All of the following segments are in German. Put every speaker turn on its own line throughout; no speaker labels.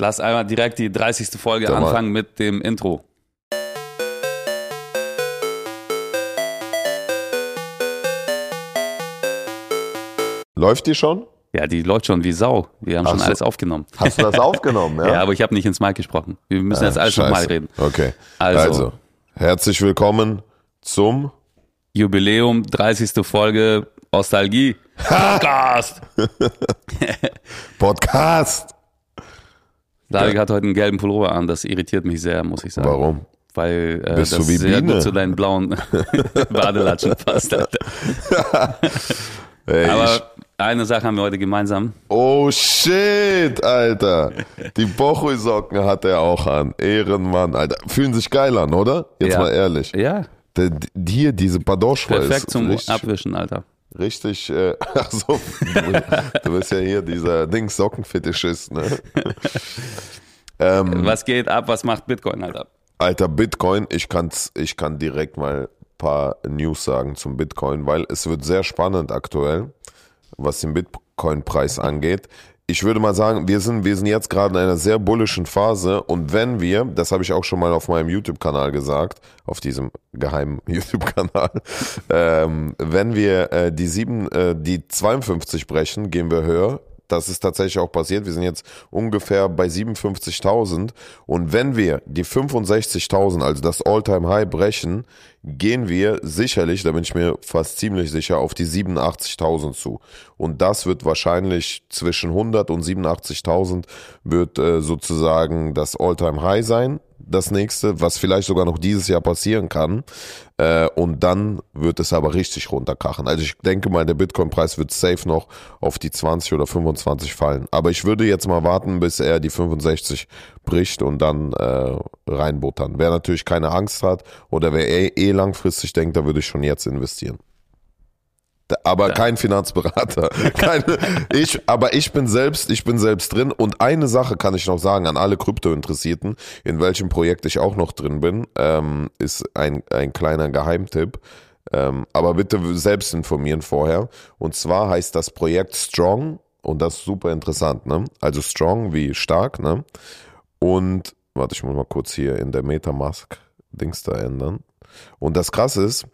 Lass einmal direkt die 30. Folge
Sag mal.
anfangen mit dem Intro.
Läuft die schon?
Ja, die läuft schon wie Sau. Wir haben
Ach
schon
so.
alles aufgenommen.
Hast du das aufgenommen?
Ja,
Ja,
aber ich habe nicht ins Mic gesprochen. Wir müssen jetzt alles nochmal reden.
Okay.
Also.
Also. herzlich willkommen zum
Jubiläum, 30. Folge Nostalgie. Podcast.
Podcast.
David hat heute einen gelben Pullover an. Das irritiert mich sehr, muss ich sagen.
Warum?
Weil äh,
Bist
das
du wie
sehr
Biene?
gut zu deinen blauen Badelatschen passt.
Ey,
Aber eine Sache haben wir heute gemeinsam.
oh shit, Alter. Die Bochui-Socken hat er auch an. Ehrenmann, Alter. Fühlen sich geil an, oder? Jetzt
Ja.
mal ehrlich.
Ja,
Der, hier, diese Padoschwa
perfekt zum Abwischen, Alter.
Richtig äh, ach so, du, du bist ja hier dieser Dings Sockenfetischist, ne? ähm,
Was geht ab? Was macht Bitcoin, Alter?
Alter, Bitcoin, ich, kann's, ich kann direkt mal ein paar News sagen zum Bitcoin, weil es wird sehr spannend aktuell, was den Bitcoin-Preis angeht. Ich würde mal sagen, wir sind, wir sind jetzt gerade in einer sehr bullischen Phase und wenn wir, das habe ich auch schon mal auf meinem YouTube-Kanal gesagt, auf diesem geheimen YouTube-Kanal, ähm, wenn wir äh, die sieben, äh, die 52 brechen, gehen wir höher. Das ist tatsächlich auch passiert. Wir sind jetzt ungefähr bei 57.000. Und wenn wir die 65.000, also das All-Time-High brechen, gehen wir sicherlich, da bin ich mir fast ziemlich sicher, auf die 87.000 zu. Und das wird wahrscheinlich zwischen 100 und 87.000 wird äh, sozusagen das All-Time-High sein. Das nächste, was vielleicht sogar noch dieses Jahr passieren kann. Äh, und dann wird es aber richtig runterkrachen. Also ich denke mal, der Bitcoin-Preis wird safe noch auf die 20 oder 25 fallen. Aber ich würde jetzt mal warten, bis er die 65 bricht und dann äh, reinbuttern. Wer natürlich keine Angst hat oder wer eh, eh langfristig denkt, da würde ich schon jetzt investieren. Da- Aber kein Finanzberater. Keine, ich, aber ich bin selbst, ich bin selbst drin. Und eine Sache kann ich noch sagen an alle Krypto-Interessierten, in welchem Projekt ich auch noch drin bin, ähm, ist ein, ein kleiner Geheimtipp. Ähm, aber bitte selbst informieren vorher. Und zwar heißt das Projekt Strong und das ist super interessant, ne? Also Strong wie stark, ne? Und warte, ich muss mal kurz hier in der Metamask Dings da ändern. Und das krasse ist,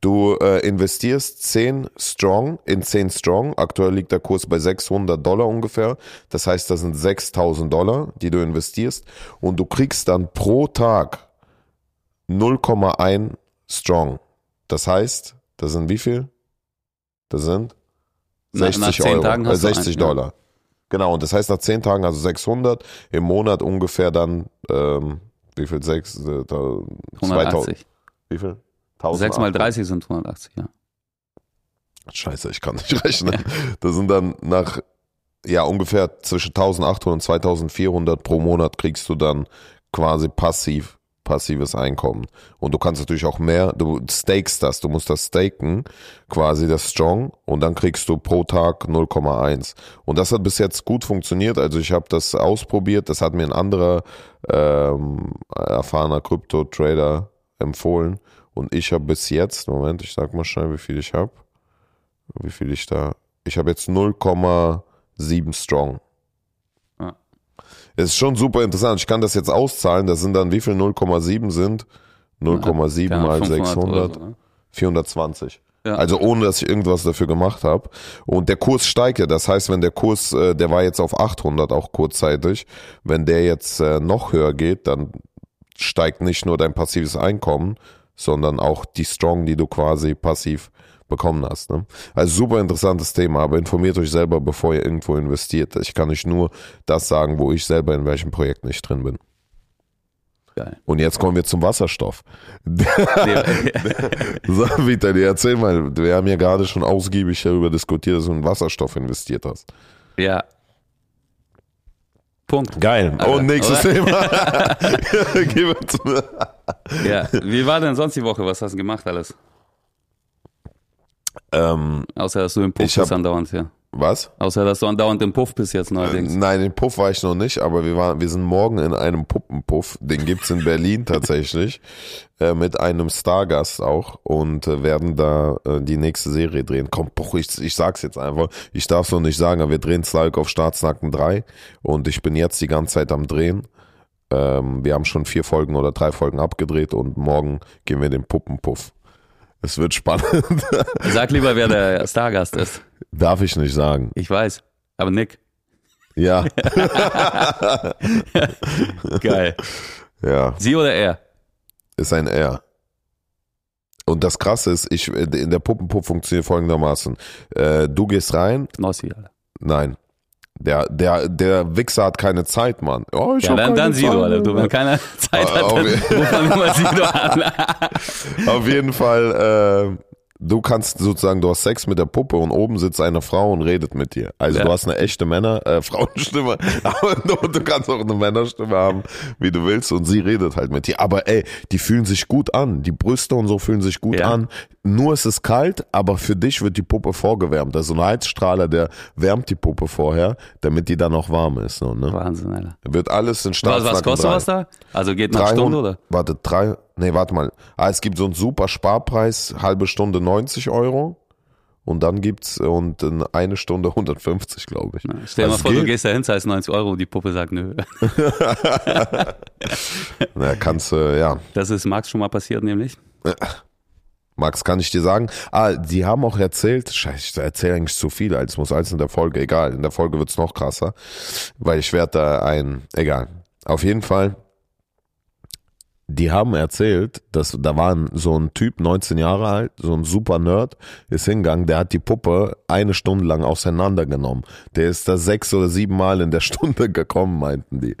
du äh, investierst 10 Strong in 10 Strong. Aktuell liegt der Kurs bei 600 Dollar ungefähr. Das heißt, das sind 6000 Dollar, die du investierst. Und du kriegst dann pro Tag 0,1 Strong. Das heißt, das sind wie viel? Das sind
Na-
60
nach 10
Euro, äh,
hast du
60
einen, ja.
Dollar. Genau, und das heißt nach 10 Tagen also 600, im Monat ungefähr dann, ähm, wie viel? 6, äh, da- 2000,
180.
wie viel?
6 mal
1800.
30 sind 180, ja.
Scheiße, ich kann nicht rechnen. Das sind dann nach, ja, ungefähr zwischen 1800 und 2400 pro Monat kriegst du dann quasi passiv, passives Einkommen. Und du kannst natürlich auch mehr, du stakest das, du musst das staken, quasi das Strong, und dann kriegst du pro Tag 0,1. Und das hat bis jetzt gut funktioniert. Also ich habe das ausprobiert, das hat mir ein anderer ähm, erfahrener Krypto-Trader empfohlen. Und ich habe bis jetzt, Moment, ich sag mal schnell, wie viel ich habe wie viel ich da. Ich habe jetzt 0,7 Strong. Es ist schon super interessant. Ich kann das jetzt auszahlen. Das sind dann, wie viel 0,7 sind? 0,7
Keine
mal
500 oder
600.
so, ne?
420.
Ja.
Also ohne, dass ich irgendwas dafür gemacht habe. Und der Kurs steigt ja. Das heißt, wenn der Kurs, äh, der war jetzt auf 800 auch kurzzeitig, wenn der jetzt äh, noch höher geht, dann steigt nicht nur dein passives Einkommen, sondern auch die Strong, die du quasi passiv bekommen hast. Ne? Also super interessantes Thema, aber informiert euch selber, bevor ihr irgendwo investiert. Ich kann euch nur das sagen, wo ich selber in welchem Projekt nicht drin bin.
Geil.
Und jetzt kommen wir zum Wasserstoff. So, Vitali, erzähl mal. Wir haben ja gerade schon ausgiebig darüber diskutiert, dass du in Wasserstoff investiert hast.
ja. Punkt.
Geil. Und nächstes
oder?
Thema. Gehen wir zu-
Ja. Wie war denn sonst die Woche? Was hast du gemacht alles?
ähm,
Außer dass du im bist andauernd, ja.
Was?
Außer, dass du andauernd im Puff bist jetzt neuerdings.
Nein, in Puff war ich noch nicht, aber wir, waren, wir sind morgen in einem Puppenpuff. Den gibt's in Berlin tatsächlich. Äh, mit einem Stargast auch und äh, werden da äh, die nächste Serie drehen. Komm, boah, ich, ich sag's jetzt einfach. Ich darf's noch nicht sagen, aber wir drehen Slike auf Staatsnacken 3 und ich bin jetzt die ganze Zeit am Drehen. Ähm, wir haben schon vier Folgen oder drei Folgen abgedreht und morgen gehen wir in den Puppenpuff. Es wird spannend.
Sag lieber, wer der Stargast ist.
Darf ich nicht sagen.
Ich weiß. Aber Nick.
Ja,
Geil.
ja.
Sie oder er?
ist ein R. Und das Krasse ist, ich, in der Puppenpuff funktioniert folgendermaßen. Äh, du gehst rein,
Knossi, Alter.
nein. Der, der, der Wichser hat keine Zeit, Mann. Oh, ich
Ja,
hab
dann,
keine
dann Sido,
Zeit.
Alter. Du, wenn keiner Zeit hat,
Auf
dann
jeden-
ruft man immer Sido an.
Auf jeden Fall, äh, du kannst sozusagen, du hast Sex mit der Puppe und oben sitzt eine Frau und redet mit dir. Also
Ja.
du hast eine echte Männer, äh, Frauenstimme, aber du, du kannst auch eine Männerstimme haben, wie du willst und sie redet halt mit dir. Aber ey, die fühlen sich gut an, die Brüste und so fühlen sich gut
Ja.
an. Nur es ist kalt, aber für dich wird die Puppe vorgewärmt. Also ein Heizstrahler, der wärmt die Puppe vorher, damit die dann auch warm ist. So, ne?
Wahnsinn, Alter.
Wird alles in
Was,
Staatsnacken
was kostet was da? Also geht nach
300
Stunde, oder?
Warte, drei, nee, warte mal. Ah, es gibt so einen super Sparpreis, halbe Stunde 90 Euro. Und dann gibt's und in eine Stunde 150, glaube ich.
Stell dir mal
Also
vor, du
geht.
gehst da hin, zahlst 90 Euro und die Puppe sagt nö.
Na, kannst du, ja.
Das ist Max schon mal passiert, nämlich.
Max, kann ich dir sagen? Ah, die haben auch erzählt, scheiße, ich erzähle eigentlich zu viel, als muss alles in der Folge, egal. In der Folge wird's noch krasser, weil ich werde da ein, egal. Auf jeden Fall, die haben erzählt, dass da war so ein Typ, 19 Jahre alt, so ein super Nerd, ist hingegangen, der hat die Puppe eine Stunde lang auseinandergenommen. Der ist da sechs oder sieben Mal in der Stunde gekommen, meinten die.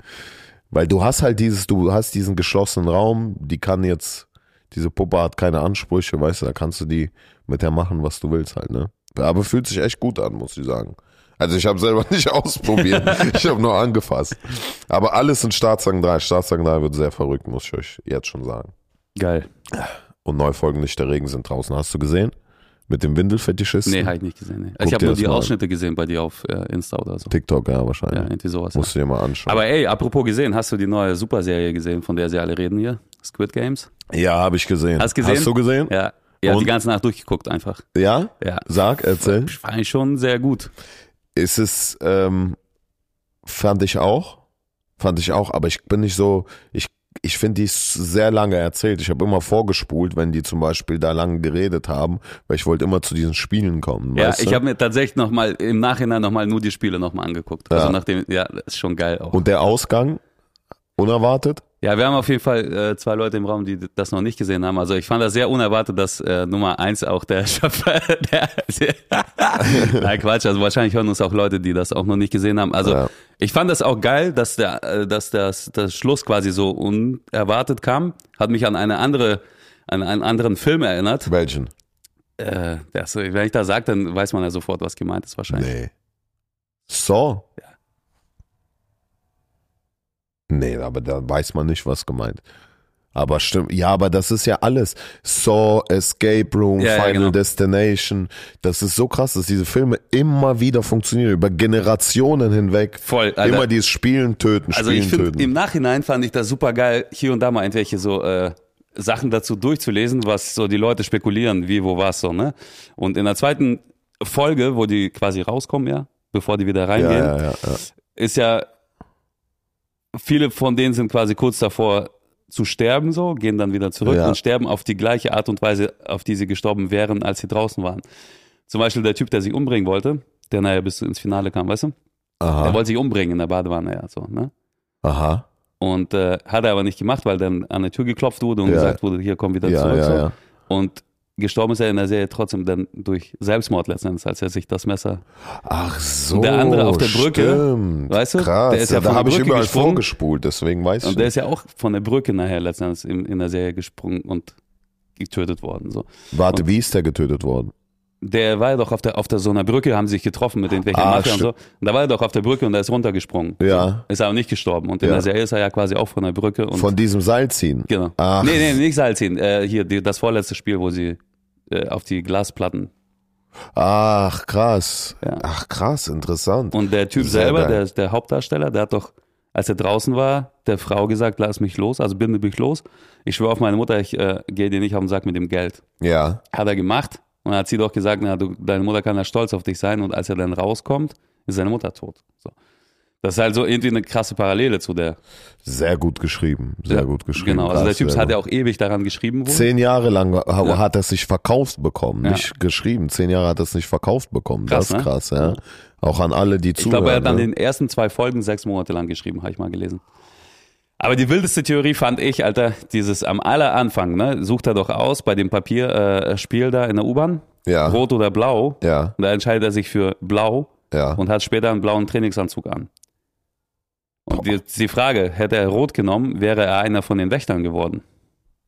Weil du hast halt dieses, du hast diesen geschlossenen Raum, die kann jetzt, diese Puppe hat keine Ansprüche, weißt du, da kannst du die mit der machen, was du willst halt, ne? Aber fühlt sich echt gut an, muss ich sagen. Also ich habe selber nicht ausprobiert, ich habe nur angefasst. Aber alles in Staatssagen 3. Staatssagen 3 wird sehr verrückt, muss ich euch jetzt schon sagen.
Geil.
Und Neufolgen nicht der Regen sind draußen. Hast du gesehen? Mit dem Windelfetischisten?
Nee, habe ich nicht gesehen. Nee. Ich habe nur die. Ausschnitte gesehen bei dir auf äh, Insta oder so.
TikTok, ja,
Ja,
wahrscheinlich.
irgendwie sowas. Ja.
Musst du dir mal anschauen.
Aber ey, apropos gesehen, hast du die neue Superserie gesehen, von der sie alle reden hier? Squid Games?
ja, habe ich gesehen.
Hast gesehen?
Hast du gesehen?
Ja. Ja, die ganze Nacht durchgeguckt einfach.
Ja?
Ja.
Sag, erzähl.
Fand ich schon sehr gut.
Ist es, ähm, fand ich auch, fand ich auch, aber ich bin nicht so, ich, ich finde die sehr lange erzählt. Ich habe immer vorgespult, wenn die zum Beispiel da lange geredet haben, weil ich wollte immer zu diesen Spielen kommen.
Ja, ich habe mir tatsächlich noch mal im Nachhinein noch mal nur die Spiele noch mal angeguckt. Also
Ja.
nachdem, ja, das ist schon geil auch.
Und der Ausgang, unerwartet?
Ja, wir haben auf jeden Fall äh, zwei Leute im Raum, die das noch nicht gesehen haben. Also ich fand das sehr unerwartet, dass äh, Nummer eins auch der Schöpfer, der, Nein, Quatsch, also wahrscheinlich hören uns auch Leute, die das auch noch nicht gesehen haben. Also
Ja.
ich fand das auch geil, dass der, äh, dass das, das Schluss quasi so unerwartet kam. Hat mich an eine andere, an einen anderen Film erinnert.
Welchen?
Äh, das, wenn ich da sage, dann weiß man ja sofort, was gemeint ist wahrscheinlich.
Nee. So?
Ja.
Nee, aber da weiß man nicht, was gemeint. Aber stimmt, ja, aber das ist ja alles. Saw, Escape Room,
Ja, ja,
Final
genau.
Destination. Das ist so krass, dass diese Filme immer wieder funktionieren, über Generationen hinweg.
Voll, Alter.
Immer dieses Spielen, Töten,
Also
Spielen,
ich finde,
Töten.
im Nachhinein fand ich das super geil, hier und da mal irgendwelche so äh, Sachen dazu durchzulesen, was so die Leute spekulieren, wie, wo, was so, ne? Und in der zweiten Folge, wo die quasi rauskommen, ja, bevor die wieder
ja,
reingehen,
ja, ja, ja.
ist ja, viele von denen sind quasi kurz davor zu sterben so, gehen dann wieder zurück
Ja.
und sterben auf die gleiche Art und Weise, auf die sie gestorben wären, als sie draußen waren. Zum Beispiel der Typ, der sich umbringen wollte, der nachher bis ins Finale kam, weißt du? Der
Aha,
wollte sich umbringen in der Badewanne, ja, so, ne?
aha.
Und äh, hat er aber nicht gemacht, weil dann an der Tür geklopft wurde und
Ja.
gesagt wurde, hier komm wieder
Ja,
zurück.
ja,
so.
ja.
Und gestorben ist er in der Serie trotzdem dann durch Selbstmord letztendlich, als er sich das Messer.
Ach so.
Und der andere auf der Brücke,
stimmt.
weißt du,
Krass,
der ist ja
da
von der
habe ich überall
gesprungen.
vorgespult, deswegen weiß ich
Und der ist ja auch von der Brücke nachher letztendlich in, in der Serie gesprungen und getötet worden. So.
Warte, wie ist der getötet worden?
Der war ja doch auf der, auf der so einer Brücke, haben sich getroffen mit irgendwelchen
Ah,
Mafia und so. Und da war er doch auf der Brücke und er ist runtergesprungen.
Ja.
Ist aber nicht gestorben. Und in
Ja.
der Serie ist er ja quasi auch von der Brücke. Und
Von diesem Seil ziehen.
Genau.
Ach.
Nee, nee, nicht Salzin. Äh, hier, die, das vorletzte Spiel, wo sie äh, auf die Glasplatten.
Ach, krass.
Ja.
Ach, krass, interessant.
Und der Typ
Sehr
selber,
geil.
der, der Hauptdarsteller, der hat doch, als er draußen war, der Frau gesagt, lass mich los, also binde mich los. Ich schwöre auf meine Mutter, ich äh, gehe dir nicht auf den Sack mit dem Geld.
ja,
Hat er gemacht und dann hat sie doch gesagt, na, du, deine Mutter kann da stolz auf dich sein und als er dann rauskommt, ist seine Mutter tot. So. Das ist halt so irgendwie eine krasse Parallele zu der.
sehr gut geschrieben. Sehr
Ja,
gut geschrieben.
Genau, also der Typ hat ja auch ewig daran geschrieben. Wohl.
Zehn Jahre lang ha- hat er sich verkauft bekommen,
Ja.
nicht geschrieben. Zehn Jahre hat er es nicht verkauft bekommen.
Krass,
das ist
ne?
krass, ja. Auch an alle, die
Ich
zuhören.
glaube, er hat an
ne?
den ersten zwei Folgen sechs Monate lang geschrieben, habe ich mal gelesen. Aber die wildeste Theorie fand ich, Alter, dieses am aller Anfang, ne, sucht er doch aus bei dem Papierspiel äh, Spiel da in der U-Bahn,
Ja.
rot oder blau.
Ja,
Und da entscheidet er sich für blau
ja.
und hat später einen blauen Trainingsanzug an. Und die, die Frage, hätte er rot genommen, wäre er einer von den Wächtern geworden.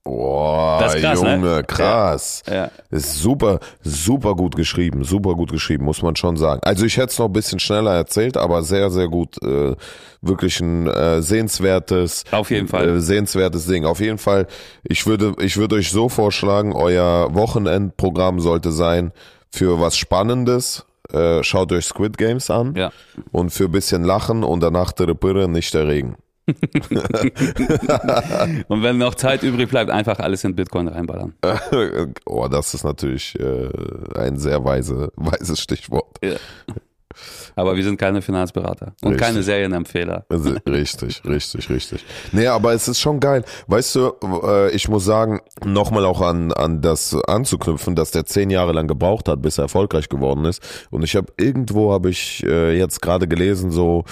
Boah,
Das ist krass, ne?
Junge, krass.
Ja.
Ist super, super gut geschrieben, super gut geschrieben, muss man schon sagen. Also ich hätte es noch ein bisschen schneller erzählt, aber sehr, sehr gut, äh, wirklich ein äh, sehenswertes,
Auf jeden Fall.
äh, sehenswertes Ding. Auf jeden Fall, ich würde, ich würde euch so vorschlagen, euer Wochenendprogramm sollte sein für was Spannendes. Äh, schaut euch Squid Games an
Ja.
und für ein bisschen Lachen und danach der Pirre, nicht der Regen.
Und wenn noch Zeit übrig bleibt, einfach alles in Bitcoin reinballern.
oh, das ist natürlich äh, ein sehr weise, weises Stichwort.
Ja. Aber wir sind keine Finanzberater und
Richtig.
keine Serienempfehler.
Also, richtig, richtig, richtig. Nee, aber es ist schon geil. Weißt du, äh, ich muss sagen, nochmal auch an, an das anzuknüpfen, dass der zehn Jahre lang gebraucht hat, bis er erfolgreich geworden ist. Und ich habe irgendwo, habe ich äh, jetzt gerade gelesen, so,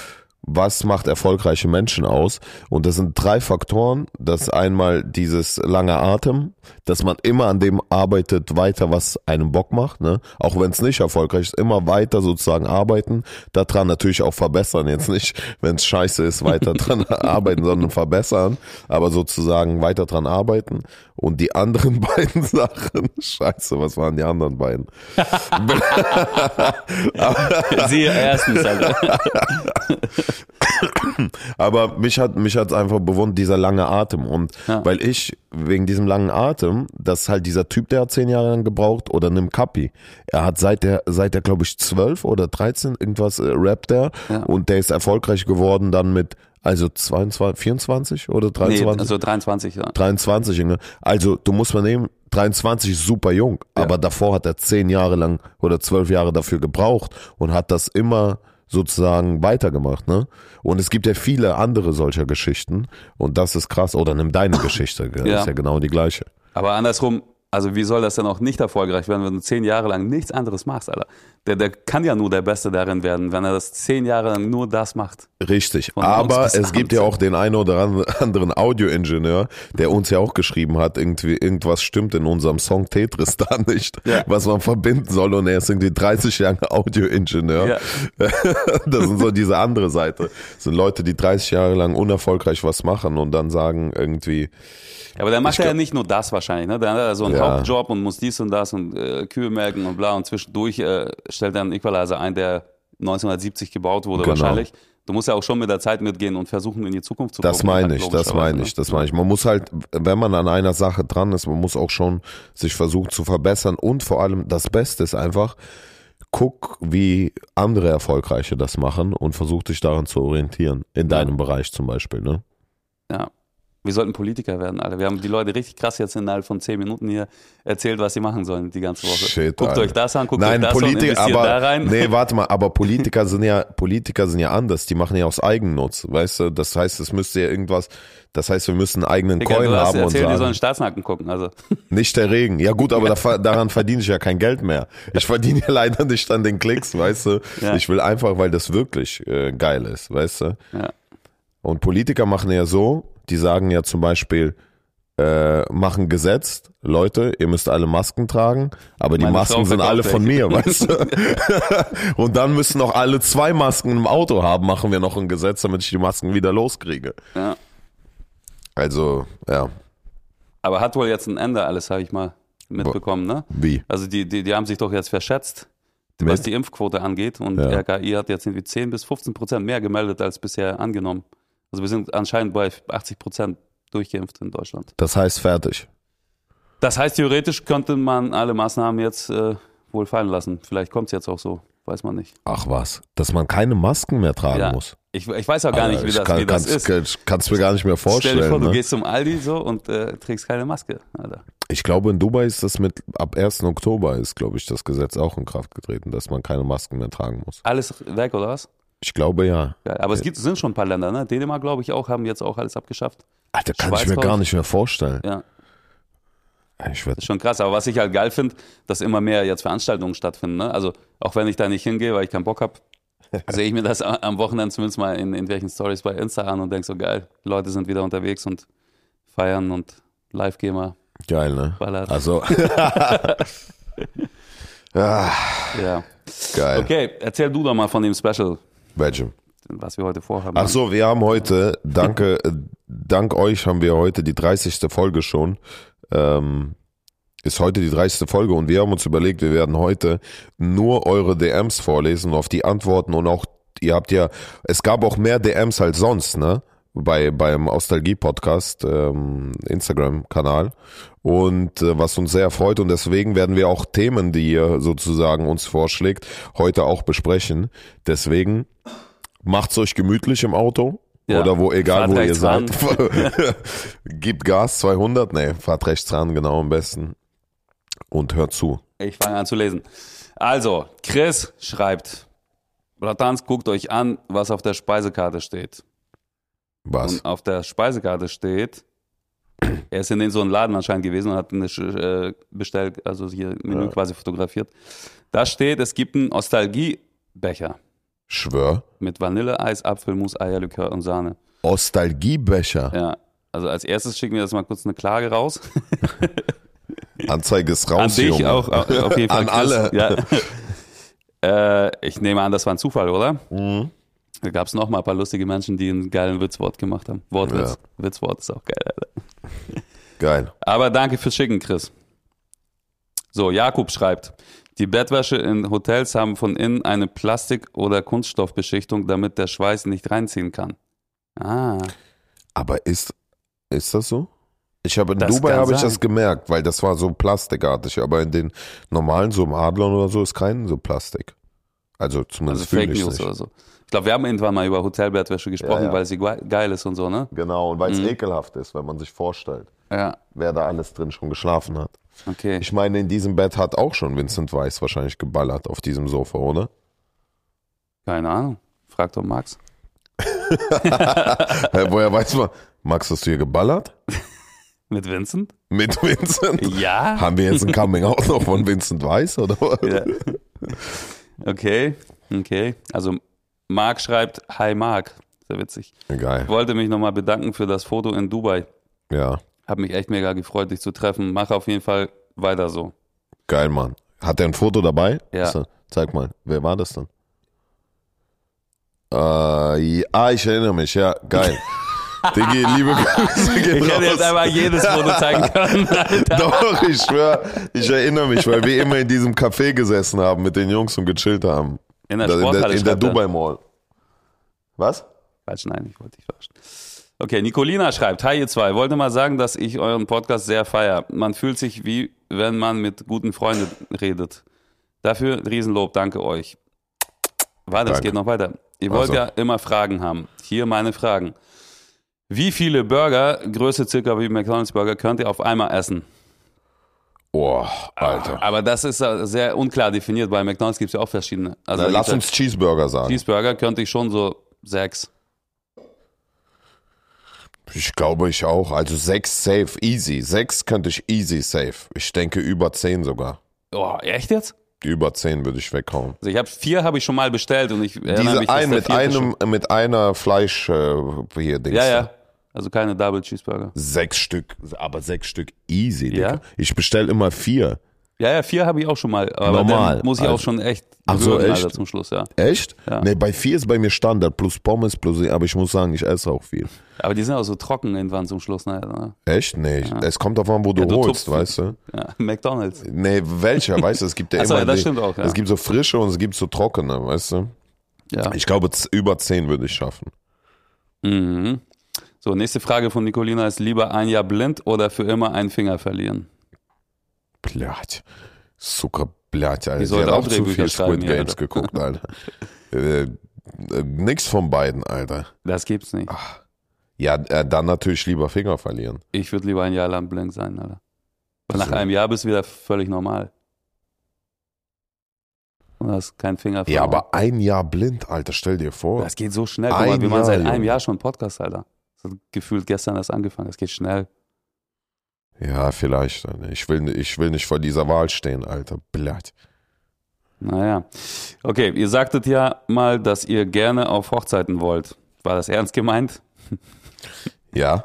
was macht erfolgreiche Menschen aus? Und das sind drei Faktoren. Das einmal dieses lange Atem, dass man immer an dem arbeitet weiter, was einem Bock macht, ne? Auch wenn es nicht erfolgreich ist, immer weiter sozusagen arbeiten, daran natürlich auch verbessern. Jetzt nicht, wenn es scheiße ist, weiter dran arbeiten, sondern verbessern, aber sozusagen weiter dran arbeiten. Und die anderen beiden Sachen, scheiße, was waren die anderen beiden?
Siehe erstens, Alter.
Aber mich hat mich hat's einfach bewundert, dieser lange Atem. Und
Ja.
weil ich, wegen diesem langen Atem, das ist halt dieser Typ, der hat zehn Jahre lang gebraucht, oder nimm Kapi. Er hat seit der, seit der, glaube ich, zwölf oder 13 irgendwas äh, rappt er
Ja.
und der ist erfolgreich geworden dann mit, also 22, 24 oder
Nee,
23?
also 23, ja.
23, Junge. Also, du musst mal nehmen, 23 ist super jung, aber davor hat er zehn Jahre lang oder zwölf Jahre dafür gebraucht und hat das immer sozusagen weitergemacht, ne? Und es gibt ja viele andere solcher Geschichten und das ist krass. Oder nimm deine Geschichte?
Ja.
ist ja genau die gleiche.
Aber andersrum, also wie soll das denn auch nicht erfolgreich werden, wenn du zehn Jahre lang nichts anderes machst, Alter? Der, der kann ja nur der Beste darin werden, wenn er das zehn Jahre lang nur das macht.
Richtig.
Von
Aber es gibt ja auch den einen oder anderen Audioingenieur, der uns ja auch geschrieben hat, irgendwie, irgendwas stimmt in unserem Song Tetris da nicht,
Ja.
was man verbinden soll. Und er ist irgendwie 30 Jahre Audioingenieur.
Ja.
Das sind so diese andere Seite. Das sind Leute, die 30 Jahre lang unerfolgreich was machen und dann sagen irgendwie,
Aber der macht ja nicht nur das wahrscheinlich, ne? Der hat ja so einen
Ja.
Hauptjob und muss dies und das und äh, Kühe melken und bla und zwischendurch äh, stellt er einen Equalizer ein, der 1970 gebaut wurde
Genau.
wahrscheinlich. Du musst ja auch schon mit der Zeit mitgehen und versuchen in die Zukunft zu
das
gucken,
meine
halt
ich, das meine
ne?
ich, das meine ich. Man muss halt, wenn man an einer Sache dran ist, man muss auch schon sich versuchen zu verbessern und vor allem das Beste ist einfach, guck, wie andere Erfolgreiche das machen und versuch dich daran zu orientieren. In deinem Bereich zum Beispiel, ne?
Ja. Wir sollten Politiker werden, Alter. Wir haben die Leute richtig krass jetzt innerhalb von zehn Minuten hier erzählt, was sie machen sollen die ganze Woche.
Shit,
guckt
Alter.
euch das an, guckt
Nein,
euch das an,
Politiker,
investiert
aber
da rein.
nee, warte mal, aber Politiker sind ja Politiker sind ja anders. Die machen ja aus Eigennutz, weißt du? Das heißt, es müsste ja irgendwas. Das heißt, wir müssen einen eigenen
Digga,
Coin
du hast
haben und
erzählt, die sollen
sagen,
Staatsnacken gucken. Also
nicht der Regen. Ja gut, aber da, daran verdiene ich ja kein Geld mehr. Ich verdiene ja leider nicht an den Klicks, weißt du?
Ja.
Ich will einfach, weil das wirklich äh, geil ist, weißt du?
Ja.
Und Politiker machen ja so, die sagen ja zum Beispiel, äh, machen Gesetz, Leute, ihr müsst alle Masken tragen, aber die
Meine
Masken sind alle von mir, weißt du? Und dann müssen noch alle zwei Masken im Auto haben, machen wir noch ein Gesetz, damit ich die Masken wieder loskriege.
ja.
Also, ja,
Aber hat wohl jetzt ein Ende alles, habe ich mal mitbekommen, ne?
wie?
Also die, die, die haben sich doch jetzt verschätzt,
Mit?
was die Impfquote angeht. Und
Ja.
RKI hat jetzt irgendwie 10 bis 15 Prozent mehr gemeldet als bisher angenommen. Also wir sind anscheinend bei 80 Prozent durchgeimpft in Deutschland.
Das heißt fertig.
Das heißt, theoretisch könnte man alle Maßnahmen jetzt äh, wohl fallen lassen. Vielleicht kommt es jetzt auch so, weiß man nicht.
Ach was, dass man keine Masken mehr tragen
Ja.
muss.
Ich, ich weiß auch gar nicht, wie
ich
das,
kann,
wie das
kannst,
ist.
Kannst mir gar nicht mehr vorstellen.
Stell dir vor, du
ne?
gehst zum Aldi so und äh, trägst keine Maske. Alter.
Ich glaube, in Dubai ist das mit, ab 1. Oktober ist, glaube ich, das Gesetz auch in Kraft getreten, dass man keine Masken mehr tragen muss.
Alles weg, oder was?
Ich glaube ja.
Geil. Aber es gibt, sind schon ein paar Länder, ne? Dänemark, glaube ich, auch, haben jetzt auch alles abgeschafft.
Alter, kann
Schweiz,
ich mir gar
ich.
nicht mehr vorstellen.
Ja,
Ich werd,
ist schon krass. Aber was ich halt geil finde, dass immer mehr jetzt Veranstaltungen stattfinden. Ne? Also auch wenn ich da nicht hingehe, weil ich keinen Bock habe, sehe ich mir das am Wochenende zumindest mal in, in welchen Stories bei Insta an und denke so, geil, Leute sind wieder unterwegs und feiern und Live-Gamer
geil, ne?
ballert.
Also. ah,
Ja.
geil.
Okay, erzähl du doch mal von dem Special,
Welchem?
was wir heute vorhaben.
Ach so, wir haben heute, danke, dank euch haben wir heute die 30. Folge schon. Ähm, ist heute die 30. Folge und wir haben uns überlegt, wir werden heute nur eure DMs vorlesen und auf die Antworten und auch, ihr habt ja, es gab auch mehr DMs als sonst, ne? Bei, beim Nostalgie-Podcast, ähm, Instagram-Kanal. Und äh, was uns sehr freut und deswegen werden wir auch Themen, die ihr sozusagen uns vorschlägt, heute auch besprechen. Deswegen macht's euch gemütlich im Auto.
Ja.
Oder wo, egal
Fahrt
wo ihr seid. Gebt Gas 200, nee, fahrt rechts ran, genau am besten. Und hört zu.
Ich fange an zu lesen. Also, Chris schreibt, Bratanz, guckt euch an, was auf der Speisekarte steht.
Was?
Und auf der Speisekarte steht, er ist in den so einen Laden anscheinend gewesen und hat eine äh, bestellt, also hier Menü
Ja.
quasi fotografiert. Da steht, es gibt einen Nostalgiebecher
Schwör.
mit Vanilleeis, Apfelmus, Eierlikör und Sahne.
Ostalgiebecher.
Ja. Also als erstes schicken wir jetzt mal kurz eine Klage raus.
Anzeige ist raus.
An dich
Junge.
auch, au- auf jeden Fall.
An alle.
Ja. äh, ich nehme an, das war ein Zufall, oder?
Mhm.
Da gab es noch mal ein paar lustige Menschen, die einen geilen Witzwort gemacht haben. Wortwitz. Witzwort ist auch geil, Alter.
Geil.
Aber danke fürs Schicken, Chris. So, Jakub schreibt, die Bettwäsche in Hotels haben von innen eine Plastik- oder Kunststoffbeschichtung, damit der Schweiß nicht reinziehen kann. Ah,
Aber ist, ist das so? Ich habe in
Das
Dubai habe ich das gemerkt, weil das war so plastikartig, aber in den normalen, so im Adlon oder so, ist kein so Plastik. Also
also
zumindest fühle
Fake
ich
News
nicht.
oder so. Ich glaube, wir haben irgendwann mal über Hotelbettwäsche gesprochen,
Ja, ja.
weil sie ge- geil ist und so, ne?
Genau, und weil es
Mhm.
ekelhaft ist, wenn man sich vorstellt,
Ja,
wer da alles drin schon geschlafen hat.
Okay.
Ich meine, in diesem Bett hat auch schon Vincent Weiss wahrscheinlich geballert auf diesem Sofa, oder?
Keine Ahnung. Frag doch Max.
Woher weiß man? Max, hast du hier geballert?
Mit Vincent?
Mit Vincent?
Ja.
Haben wir jetzt ein Coming-out noch von Vincent Weiss, oder was?
ja. Okay, okay. Also Marc schreibt, Hi Marc. Sehr witzig.
Geil.
Ich wollte mich nochmal bedanken für das Foto in Dubai.
Ja,
Hab mich echt mega gefreut, dich zu treffen. Mach auf jeden Fall weiter so.
geil, Mann. Hat er ein Foto dabei?
Ja.
So, zeig mal. Wer war das denn? Äh, ja, ah, ich erinnere mich, ja, geil. Diggi, liebe Grüße gehen
Ich hätte jetzt
raus.
einfach jedes Foto zeigen können. Alter.
Doch, ich schwör, ich erinnere mich, weil wir immer in diesem Café gesessen haben mit den Jungs und gechillt haben.
In der
in der, in der
schreibt er.
Dubai Mall. Was?
Quatsch, nein, ich wollte dich verarschen. Okay, Nicolina schreibt, Hi ihr zwei, wollte mal sagen, dass ich euren Podcast sehr feier. Man fühlt sich wie, wenn man mit guten Freunden redet. Dafür ein Riesenlob, danke euch. Warte, es geht noch weiter. Ihr wollt
Also.
ja immer Fragen haben. Hier meine Fragen. Wie viele Burger, Größe circa wie McDonalds Burger, könnt ihr auf einmal essen?
Oh, Alter.
Aber das ist äh, sehr unklar definiert. Bei McDonalds gibt es ja auch verschiedene. Also
Na, lass uns Cheeseburger sagen.
Cheeseburger könnte ich schon so sechs.
Ich glaube, ich auch. Also sechs safe, easy. Sechs könnte ich easy safe. Ich denke über zehn sogar.
Oh, echt jetzt?
Über zehn würde ich weghauen.
Also ich habe vier habe ich schon mal bestellt und ich
Diese
mich,
ein mit einem, mit einer Fleisch äh, hier Dings.
Ja, ja. Also keine Double Cheeseburger.
Sechs Stück, aber sechs Stück easy, Digga.
Ja?
Ich bestelle immer vier.
Ja, ja, vier habe ich auch schon mal. Aber
Normal.
dann muss ich auch
Also-
schon echt
Ach so, echt?
Alter, zum Schluss, ja.
Echt?
Ja.
Nee, bei vier ist bei mir Standard, plus Pommes, plus, aber ich muss sagen, ich esse auch viel.
Aber die sind auch so trocken irgendwann zum Schluss. Ne?
Echt? Nee, es kommt davon, wo du,
Ja, du
holst,
tupfen.
weißt du?
Ja, McDonalds.
Nee, welcher, weißt du? Es gibt ja
Ach so,
immer.
ja, das stimmt auch, ja.
Es gibt so frische und es gibt so trockene, weißt du?
Ja.
Ich glaube, über zehn würde ich schaffen.
Mhm. So, nächste Frage von Nicolina ist: Lieber ein Jahr blind oder für immer einen Finger verlieren?
Blöd. Sucker Blöd, Alter.
Die
Die
auch
zu viel Squid
ja,
Games
Alter.
geguckt, Alter. äh, äh, nix von beiden, Alter.
Das gibt's nicht.
Ja, äh, dann natürlich lieber Finger verlieren.
Ich würde lieber ein Jahr lang blind sein, Alter. Weil nach einem Jahr bist du wieder völlig normal. Und hast keinen Finger
Ja,
verloren.
aber ein Jahr blind, Alter, stell dir vor.
Das geht so schnell. Guck mal, wir machen seit einem. Jahr schon einen Podcast, Alter. Das hat gefühlt gestern erst angefangen. Das geht schnell.
Ja, vielleicht. Ich will, ich will nicht vor dieser Wahl stehen, Alter. Blöd.
Naja. Okay, ihr sagtet ja mal, dass ihr gerne auf Hochzeiten wollt. War das ernst gemeint?
Ja,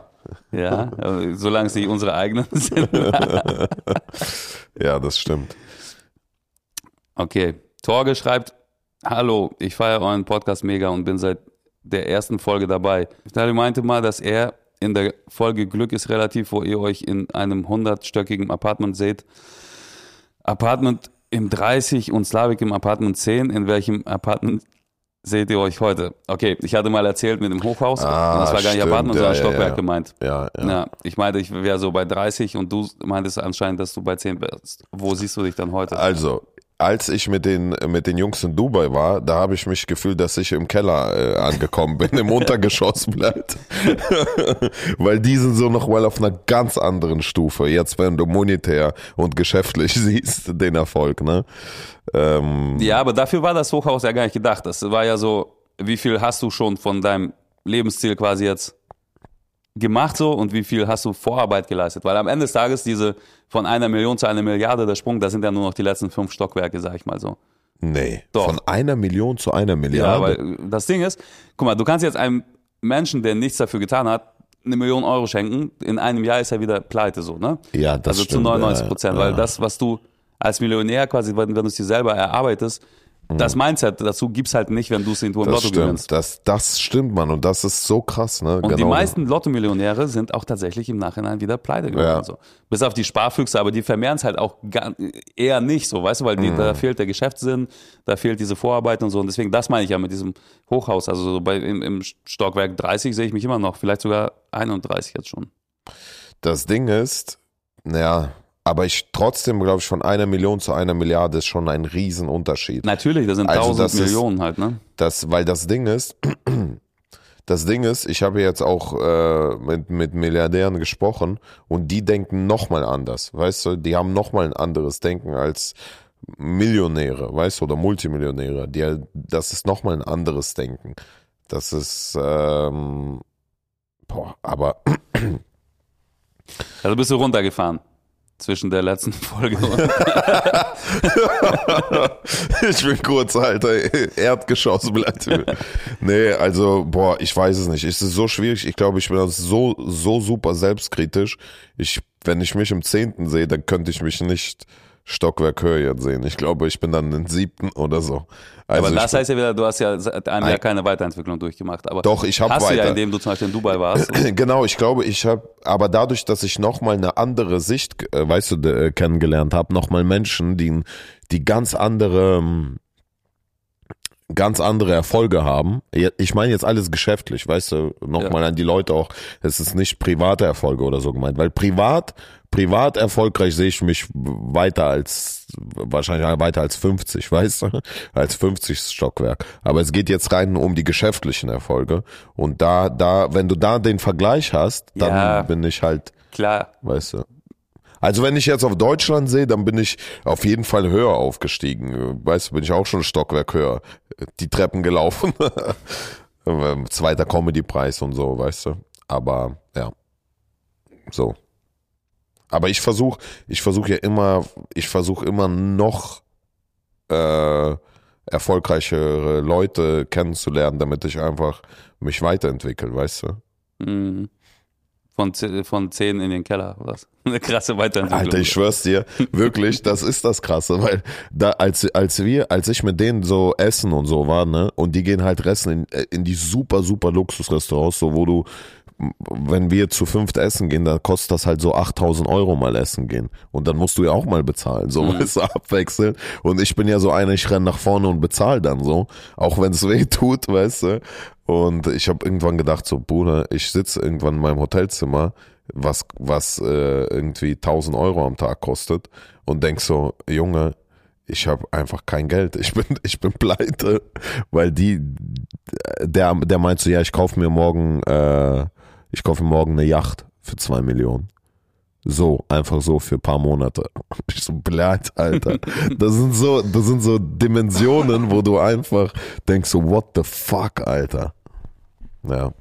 Ja, solange es nicht unsere eigenen sind.
ja, das stimmt.
Okay, Torge schreibt, Hallo, ich feiere euren Podcast mega und bin seit der ersten Folge dabei. Vitali meinte mal, dass er in der Folge Glück ist relativ, wo ihr euch in einem 100-stöckigen Apartment seht. Apartment im 30 und Slavik im Apartment 10. In welchem Apartment seht ihr euch heute? Okay, ich hatte mal erzählt mit dem Hochhaus.
Ah,
das war gar nicht
stimmt,
Apartment,
ja,
sondern
ja,
Stockwerk
ja.
gemeint.
Ja, ja.
Ja, ich meinte, ich wäre so bei 30 und du meintest anscheinend, dass du bei 10 bist. Wo siehst du dich dann heute?
Also, als ich mit den, mit den Jungs in Dubai war, da habe ich mich gefühlt, dass ich im Keller äh, angekommen bin, im Untergeschoss bleibt. Weil die sind so noch mal auf einer ganz anderen Stufe. Jetzt, wenn du monetär und geschäftlich siehst, den Erfolg, ne? Ähm,
Ja, aber dafür war das Hochhaus ja gar nicht gedacht. Das war ja so, wie viel hast du schon von deinem Lebensziel quasi jetzt gemacht so und wie viel hast du Vorarbeit geleistet? Weil am Ende des Tages diese von einer Million zu einer Milliarde der Sprung, das sind ja nur noch die letzten fünf Stockwerke, sag ich mal so.
nee,
Doch.
von einer Million zu einer
Ja,
Milliarde.
weil das Ding ist, guck mal, du kannst jetzt einem Menschen, der nichts dafür getan hat, eine Million Euro schenken. In einem Jahr ist er wieder pleite so, ne?
Ja, das
also
stimmt,
zu 99
ja,
Prozent,
ja.
weil das, was du als Millionär quasi, wenn, wenn du es dir selber erarbeitest, das Mindset dazu gibt's halt nicht, wenn du es irgendwo im
Mhm. das
Lotto
stimmt,
gewinnst.
das, das stimmt, Mann. Und das ist so krass, ne?
Und die meisten Lotto-Millionäre sind auch tatsächlich im Nachhinein wieder pleite geworden.
Ja.
So. Bis auf die Sparfüchse, aber die vermehren es halt auch gar, eher nicht so, weißt du, weil
Mhm.
die, da fehlt der Geschäftssinn, da fehlt diese Vorarbeit und so. Und deswegen, das meine ich ja mit diesem Hochhaus. Also so bei, im, im Stockwerk 30 sehe ich mich immer noch, vielleicht sogar 31 jetzt schon.
Das Ding ist, naja, aber ich trotzdem glaube ich, von einer Million zu einer Milliarde ist schon ein Riesenunterschied.
Natürlich, das sind
Also
1000
das ist-
Millionen halt, ne?
Das, weil das Ding ist, das Ding ist, ich habe jetzt auch äh, mit, mit Milliardären gesprochen und die denken nochmal anders, weißt du, die haben nochmal ein anderes Denken als Millionäre, weißt du, oder Multimillionäre. Die, das ist nochmal ein anderes Denken. Das ist, ähm, boah, aber
Also bist du runtergefahren zwischen der letzten Folge
ich bin kurz, Alter. Erdgeschoss bleibt. Nee, also, boah, ich weiß es nicht. Es ist so schwierig. Ich glaube, ich bin so, so super selbstkritisch. Ich, wenn ich mich im Zehnten sehe, dann könnte ich mich nicht Stockwerk höher jetzt sehen. Ich glaube, ich bin dann im siebten oder so. Also
aber das heißt ja wieder, du hast ja seit einem. Jahr keine Weiterentwicklung durchgemacht. Aber
Doch, ich hab
hast du ja,
weiter.
indem du zum Beispiel in Dubai warst.
Genau, ich glaube, ich habe, aber dadurch, dass ich nochmal eine andere Sicht, äh, weißt du, äh, kennengelernt habe, nochmal Menschen, die, die ganz andere, ähm, ganz andere Erfolge haben. Ja, Ich meine jetzt alles geschäftlich, weißt du, nochmal an die Leute auch, es ist nicht private Erfolge oder so gemeint, weil privat, privat erfolgreich sehe ich mich weiter als, wahrscheinlich weiter als 50, weißt du, als 50 Stockwerk. Aber es geht jetzt rein um die geschäftlichen Erfolge und da, da, wenn du da den Vergleich hast, dann
Ja.
bin ich halt,
Klar,
weißt du. Also wenn ich jetzt auf Deutschland sehe, dann bin ich auf jeden Fall höher aufgestiegen. Weißt du, bin ich auch schon ein Stockwerk höher. Die Treppen gelaufen. Zweiter Comedy-Preis und so, weißt du. Aber ja, so. Aber ich versuche, ich versuche ja immer, ich versuche immer noch äh, erfolgreichere Leute kennenzulernen, damit ich einfach mich weiterentwickle, weißt du.
Mhm. Von, von 10 in den Keller, was? Eine krasse Weiterentwicklung.
Alter, ich schwör's dir, wirklich, das ist das Krasse, weil da, als, als wir, als ich mit denen so essen und so war, ne, und die gehen halt essen in, in die super, super Luxusrestaurants, so wo du, wenn wir zu fünft essen gehen, da kostet das halt so 8000 Euro mal essen gehen. Und dann musst du ja auch mal bezahlen, so, weißt du, abwechseln. Und ich bin ja so einer, ich renn nach vorne und bezahle dann so, auch wenn es weh tut, weißt du. Und ich habe irgendwann gedacht, so, Bruder, ich sitze irgendwann in meinem Hotelzimmer, was, was äh, irgendwie 1000 Euro am Tag kostet und denk so, Junge, ich habe einfach kein Geld. Ich bin, ich bin pleite, weil die, der, der meint so, ja, ich kaufe mir morgen, äh, ich kaufe morgen eine Yacht für zwei Millionen. So, einfach so für ein paar Monate. Ich so, blöd, Alter. Das sind so, das sind so Dimensionen, wo du einfach denkst so, what the fuck, Alter. Ja.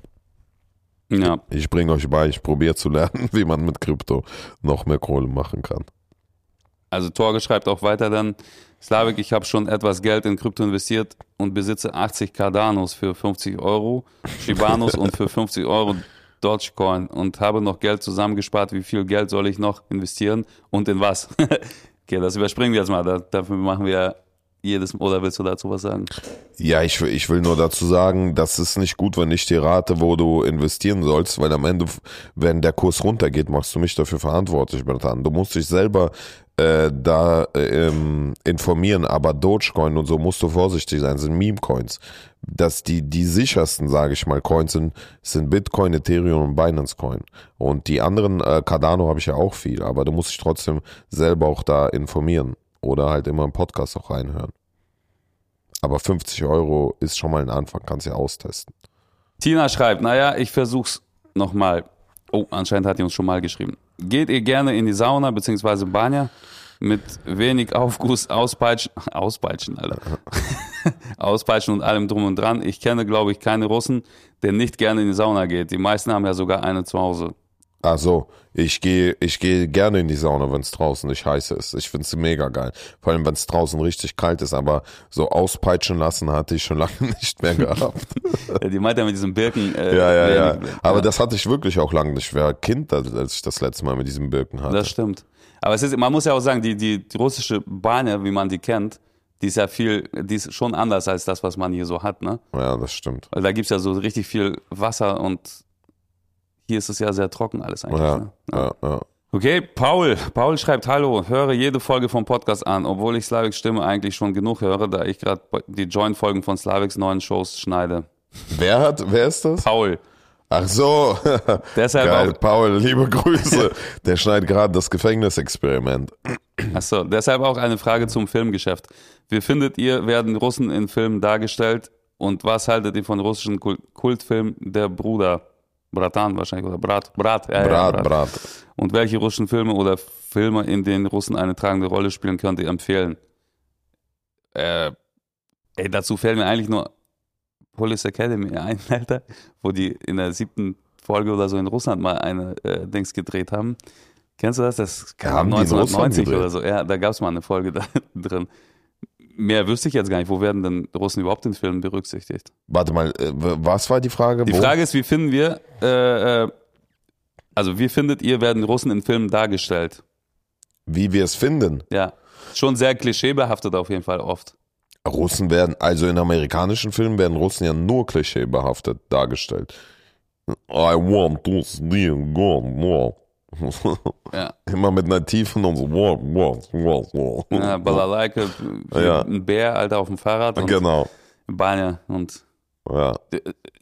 Ja.
Ich bringe euch bei, ich probiere zu lernen, wie man mit Krypto noch mehr Kohle machen kann.
Also Torge schreibt auch weiter dann, Slavik, ich habe schon etwas Geld in Krypto investiert und besitze 80 Cardanos für 50 Euro, Shibanos und für 50 Euro Dogecoin und habe noch Geld zusammengespart. Wie viel Geld soll ich noch investieren und in was? okay, das überspringen wir jetzt mal. Da, dafür machen wir jedes, oder willst du dazu was sagen?
Ja, ich, will- ich will nur dazu sagen, das ist nicht gut, wenn ich dir rate, wo du investieren sollst, weil am Ende, wenn der Kurs runtergeht, machst du mich dafür verantwortlich, Bratan. Du musst dich selber äh, da äh, ähm, informieren, aber Dogecoin und so musst du vorsichtig sein, sind Meme-Coins. Dass die, die sichersten, sage ich mal, Coins sind, sind Bitcoin, Ethereum und Binance Coin. Und die anderen, äh, Cardano habe ich ja auch viel, aber du musst dich trotzdem selber auch da informieren oder halt immer im Podcast auch reinhören. Aber 50 Euro ist schon mal ein Anfang, kannst ja austesten.
Tina schreibt, naja, ich versuch's nochmal. Oh, anscheinend hat die uns schon mal geschrieben. Geht ihr gerne in die Sauna bzw. Banja? Mit wenig Aufguss, auspeitschen, auspeitschen, Alter. auspeitschen und allem drum und dran. Ich kenne, glaube ich, keine Russen, der nicht gerne in die Sauna geht. Die meisten haben ja sogar eine zu Hause.
Also, ich gehe ich gehe gerne in die Sauna, wenn es draußen nicht heiß ist. Ich finde es mega geil. Vor allem, wenn es draußen richtig kalt ist, aber so auspeitschen lassen hatte ich schon lange nicht mehr gehabt.
Die meint ja mit diesem Birken. Äh,
ja, ja, ja. Aber das hatte ich wirklich auch lange nicht. Ich war Kind, als ich das letzte Mal mit diesem Birken hatte.
Das stimmt. Aber es ist, man muss ja auch sagen, die, die, die russische Banja, wie man die kennt, die ist ja viel, die ist schon anders als das, was man hier so hat, ne?
ja, das stimmt.
Weil da gibt's ja so richtig viel Wasser und hier ist es ja sehr trocken alles eigentlich.
Ja,
Ne?
ja, ja.
Okay, Paul. Paul schreibt, hallo, höre jede Folge vom Podcast an, obwohl ich Slaviks Stimme eigentlich schon genug höre, da ich gerade die Joint-Folgen von Slaviks neuen Shows schneide.
Wer hat, wer ist das?
Paul.
Ach so.
Deshalb
Geil,
auch,
Paul, liebe Grüße. Der schneidet gerade das Gefängnisexperiment.
achso, deshalb auch eine Frage zum Filmgeschäft. Wie findet ihr, werden Russen in Filmen dargestellt und was haltet ihr von russischen Kult Kultfilmen Der Bruder? Bratan wahrscheinlich oder Brat. Brat, ja, ja,
Brat, Brat.
Und welche russischen Filme oder Filme, in denen Russen eine tragende Rolle spielen, könnt ihr empfehlen? Äh, ey, dazu fällt mir eigentlich nur Police Academy ein, Alter, wo die in der siebten Folge oder so in Russland mal eine äh, Dings gedreht haben. Kennst du das? Das kam
Haben die in Russland
1990
gedreht?
oder so. Ja, da gab es mal eine Folge da drin. Mehr wüsste ich jetzt gar nicht. Wo werden denn Russen überhaupt in Filmen berücksichtigt?
Warte mal, äh, was war die Frage?
Die
Wo?
Frage ist, wie finden wir, äh, äh, also wie findet ihr, werden Russen in Filmen dargestellt?
Wie wir es finden.
Ja, schon sehr klischeebehaftet auf jeden Fall oft.
Russen werden, also in amerikanischen Filmen werden Russen ja nur klischeebehaftet dargestellt. I want to see God more.
Ja,
Immer mit einer tiefen und so. Wow, wow, wow, wow.
ja Balalaike,
Ja.
ein Bär, Alter, auf dem Fahrrad und
Genau.
Banja und
Ja,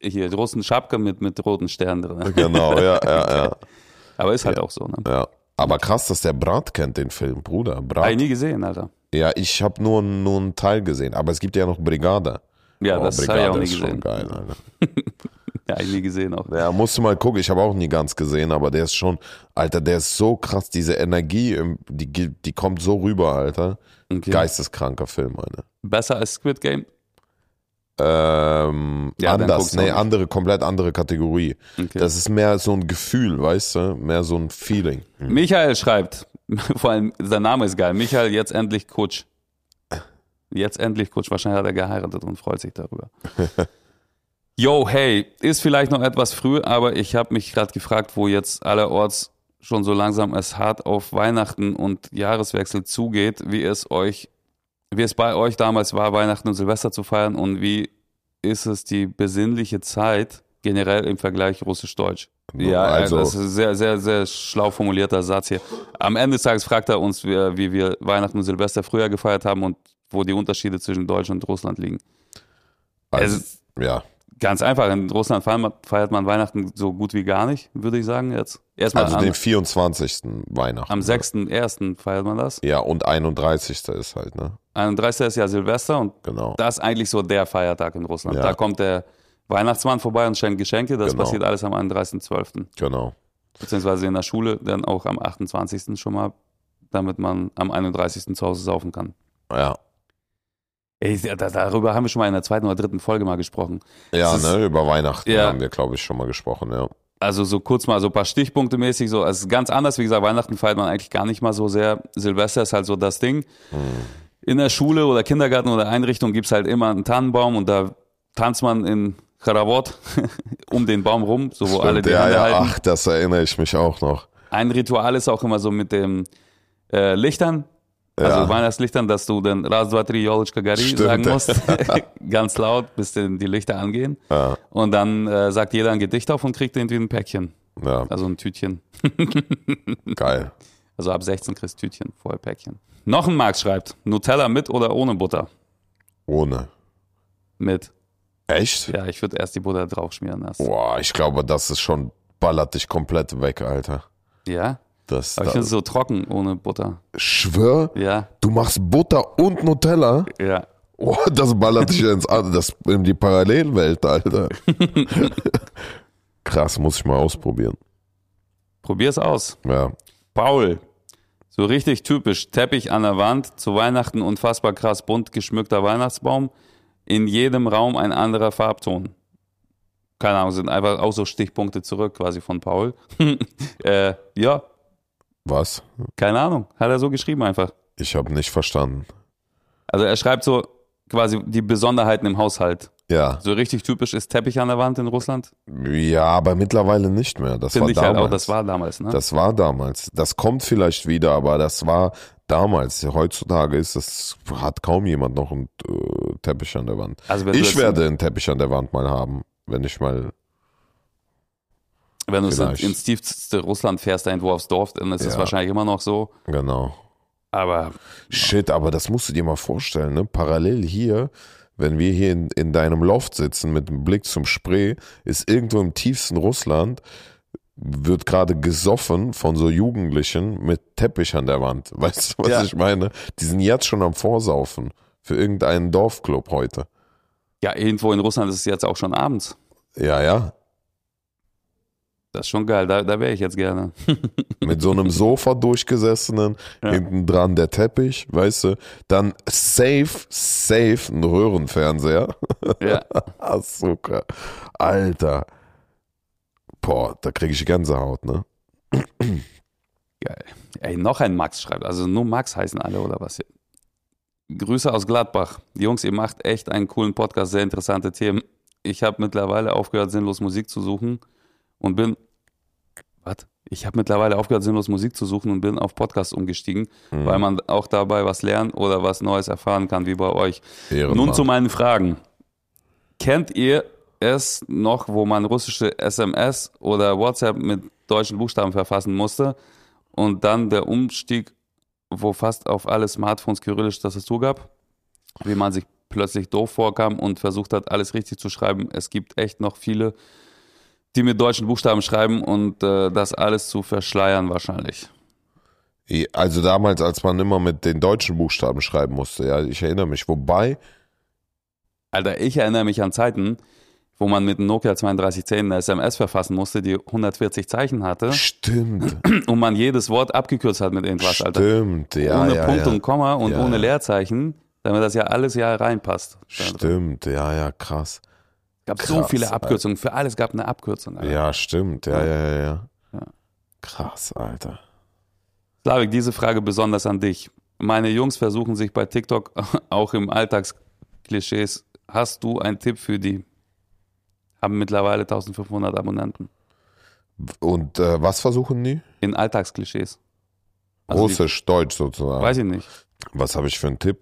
hier russen Schapke mit, mit roten Sternen drin.
genau, ja, ja, ja,
Aber ist halt auch so, ne?
ja. Aber krass, dass der Brat kennt den Film, Bruder.
Hab ich
Brat.
nie gesehen, Alter.
Ja, ich habe nur, nur einen Teil gesehen, aber es gibt ja noch Brigade.
Ja,
Oh,
das habe ich auch nie
ist
gesehen.
schon geil, Alter.
Ja, ich nie gesehen auch.
Ja, musst du mal gucken. Ich habe auch nie ganz gesehen, aber der ist schon, Alter, der ist so krass. Diese Energie, die, die kommt so rüber, Alter.
Okay.
Geisteskranker Film, Alter.
Besser als Squid Game?
Ähm,
Ja,
anders, nee, andere, komplett andere Kategorie.
Okay.
Das ist mehr so ein Gefühl, weißt du? Mehr so ein Feeling.
Michael schreibt, vor allem, sein Name ist geil. Michael, jetzt endlich Kutsch. Jetzt endlich Kutsch. Wahrscheinlich hat er geheiratet und freut sich darüber. Yo, hey, ist vielleicht noch etwas früh, aber ich habe mich gerade gefragt, wo jetzt allerorts schon so langsam es hart auf Weihnachten und Jahreswechsel zugeht, wie es euch, wie es bei euch damals war, Weihnachten und Silvester zu feiern und wie ist es die besinnliche Zeit generell im Vergleich russisch-deutsch? Ja,
Also-
das ist ein sehr, sehr, sehr schlau formulierter Satz hier. Am Ende des Tages fragt er uns, wie, wie wir Weihnachten und Silvester früher gefeiert haben und wo die Unterschiede zwischen Deutschland und Russland liegen.
Also,
Es-
ja.
Ganz einfach. In Russland feiert man Weihnachten so gut wie gar nicht, würde ich sagen jetzt.
Erstmal also am, den 24. Weihnachten.
Am 6.1. feiert man das.
Ja, und 31. ist halt, ne?
31. ist ja Silvester und genau. das ist eigentlich so der Feiertag in Russland. Ja. Da kommt der Weihnachtsmann vorbei und schenkt Geschenke. Das genau. passiert alles am 31.12.
Genau.
Beziehungsweise in der Schule dann auch am 28. schon mal, damit man am 31. zu Hause saufen kann.
Ja.
Ey, darüber haben wir schon mal in der zweiten oder dritten Folge mal gesprochen.
Ja, ist, ne, über Weihnachten ja. haben wir, glaube ich, schon mal gesprochen, ja.
Also so kurz mal so ein paar Stichpunkte mäßig, so, also ganz anders, wie gesagt, Weihnachten feiert man eigentlich gar nicht mal so sehr. Silvester ist halt so das Ding. Hm. In der Schule oder Kindergarten oder Einrichtung gibt's halt immer einen Tannenbaum und da tanzt man in Charavot um den Baum rum, so wo Stimmt, alle die
ja,
Hände
ja,
halten.
Ach, das erinnere ich mich auch noch.
Ein Ritual ist auch immer so mit dem äh, Lichtern. Also ja. Weihnachtslichtern, dass du dann Ras, zwei, drei, Jolitschka Gari sagen musst. Ganz laut, bis denn die Lichter angehen. Ja. Und dann äh, sagt jeder ein Gedicht auf und kriegt irgendwie ein Päckchen. Ja. Also ein Tütchen.
Geil.
Also ab 16 kriegst du Tütchen, vorher Päckchen. Noch ein Max schreibt, Nutella mit oder ohne Butter?
Ohne.
Mit.
Echt?
Ja, ich würde erst die Butter drauf schmieren lassen.
Boah, ich glaube, das ist schon, ballert dich komplett weg, Alter.
Ja?
Das,
Aber ich finde es so trocken ohne Butter.
Schwör?
Ja.
Du machst Butter und Nutella?
Ja.
Oh, das ballert dich ins das in die Parallelwelt, Alter. Krass, muss ich mal ausprobieren.
Probier's aus.
Ja.
Paul, so richtig typisch, Teppich an der Wand, zu Weihnachten unfassbar krass bunt geschmückter Weihnachtsbaum, in jedem Raum ein anderer Farbton. Keine Ahnung, sind einfach auch so Stichpunkte zurück quasi von Paul. äh, ja.
Was?
Keine Ahnung, hat er so geschrieben einfach.
Ich habe nicht verstanden.
Also er schreibt so quasi die Besonderheiten im Haushalt.
Ja.
So richtig typisch ist Teppich an der Wand in Russland?
Ja, aber mittlerweile nicht mehr. Das Finde war ich damals. Halt auch,
das war damals, ne?
Das war damals. Das kommt vielleicht wieder, aber das war damals. Heutzutage ist das, hat kaum jemand noch einen äh, Teppich an der Wand. Also ich werde einen Teppich an der Wand mal haben, wenn ich mal.
Wenn du ins tiefste Russland fährst, irgendwo aufs Dorf, dann ist es ja. wahrscheinlich immer noch so.
Genau.
Aber.
Shit, aber das musst du dir mal vorstellen, ne? Parallel hier wenn wir hier in, in deinem Loft sitzen mit dem Blick zum Spree, ist irgendwo im tiefsten Russland, wird gerade gesoffen von so Jugendlichen mit Teppich an der Wand. Weißt du, was ja. ich meine? Die sind jetzt schon am Vorsaufen für irgendeinen Dorfclub heute.
Ja, irgendwo in Russland ist es jetzt auch schon abends.
Ja, ja.
Das ist schon geil, da, da wäre ich jetzt gerne.
Mit so einem Sofa durchgesessenen, ja. hinten dran der Teppich, weißt du, dann safe, safe ein Röhrenfernseher.
Ja.
Zucker. Alter. Boah, da kriege ich Gänsehaut, ne?
Geil. Ey, noch ein Max schreibt, also nur Max heißen alle oder was hier? Grüße aus Gladbach. Jungs, ihr macht echt einen coolen Podcast, sehr interessante Themen. Ich habe mittlerweile aufgehört, sinnlos Musik zu suchen und bin was? Ich habe mittlerweile aufgehört, sinnlos Musik zu suchen und bin auf Podcasts umgestiegen, mhm. weil man auch dabei was lernen oder was Neues erfahren kann, wie bei euch.
Ehrenmann.
Nun zu meinen Fragen. Kennt ihr es noch, wo man russische SMS oder WhatsApp mit deutschen Buchstaben verfassen musste und dann der Umstieg, wo fast auf alle Smartphones kyrillische Tastatur gab? Wie man sich plötzlich doof vorkam und versucht hat, alles richtig zu schreiben. Es gibt echt noch viele die mit deutschen Buchstaben schreiben und äh, das alles zu verschleiern wahrscheinlich.
Also damals, als man immer mit den deutschen Buchstaben schreiben musste, ja, ich erinnere mich. Wobei.
Alter, ich erinnere mich an Zeiten, wo man mit einem Nokia 3210 eine SMS verfassen musste, die 140 Zeichen hatte.
Stimmt.
Und man jedes Wort abgekürzt hat mit irgendwas,
Alter. Stimmt, ja.
Ohne
ja,
Punkt
ja.
und Komma und ja, ohne Leerzeichen, damit das ja alles ja reinpasst.
Stimmt, ja, ja, krass
gab Krass, so viele Abkürzungen. Für alles gab eine Abkürzung.
Alter. Ja, stimmt. Ja, ja, ja, ja, ja. Krass, Alter.
Slavik, diese Frage besonders an dich. Meine Jungs versuchen sich bei TikTok auch im Alltagsklischees. Hast du einen Tipp für die? Haben mittlerweile 1500 Abonnenten.
Und äh, was versuchen die?
In Alltagsklischees.
Also Russisch, die, Deutsch sozusagen.
Weiß ich nicht.
Was habe ich für einen Tipp?